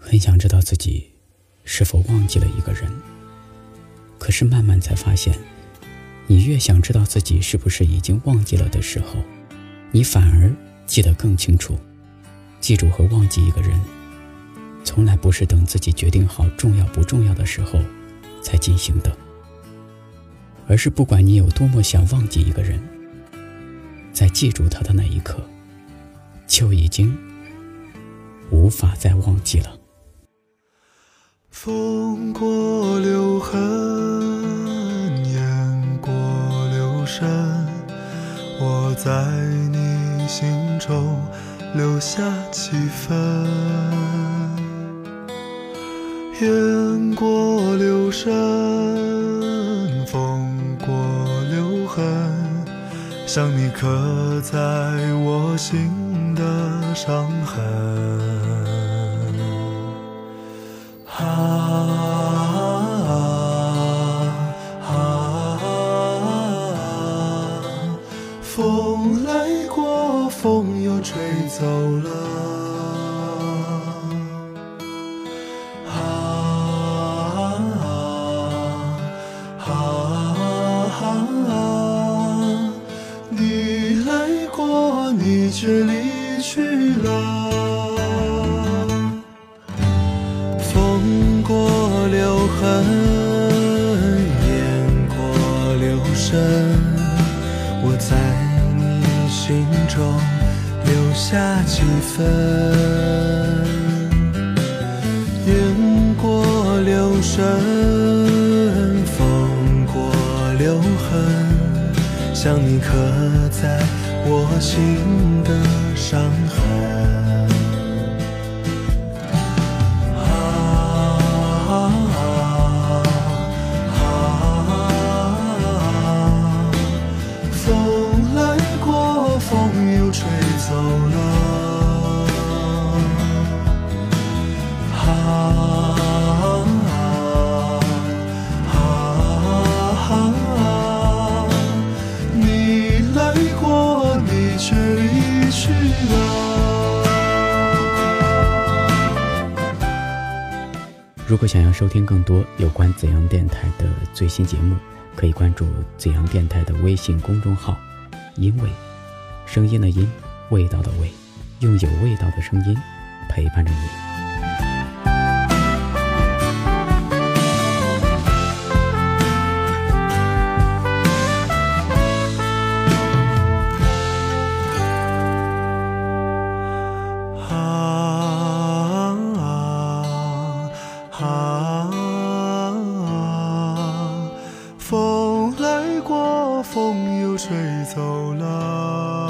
很想知道自己是否忘记了一个人，可是慢慢才发现，你越想知道自己是不是已经忘记了的时候，你反而记得更清楚。记住和忘记一个人，从来不是等自己决定好重要不重要的时候才进行的，而是不管你有多么想忘记一个人，在记住他的那一刻，就已经无法再忘记了。风过留痕，雁过留声，我在你心中留下几分。雁过留声，风过留痕，像你刻在我心的伤痕。风来过，风又吹走了。啊啊啊！你来过，你却离去了。风过留痕，中留下几分，雁过留声，风过留痕，像你刻在我心的伤痕。啊啊，你来过，你去如果想要收听更多有关怎样电台的最新节目，可以关注怎样电台的微信公众号“因为声音的音”。味道的味，用有味道的声音陪伴着你。吹走了。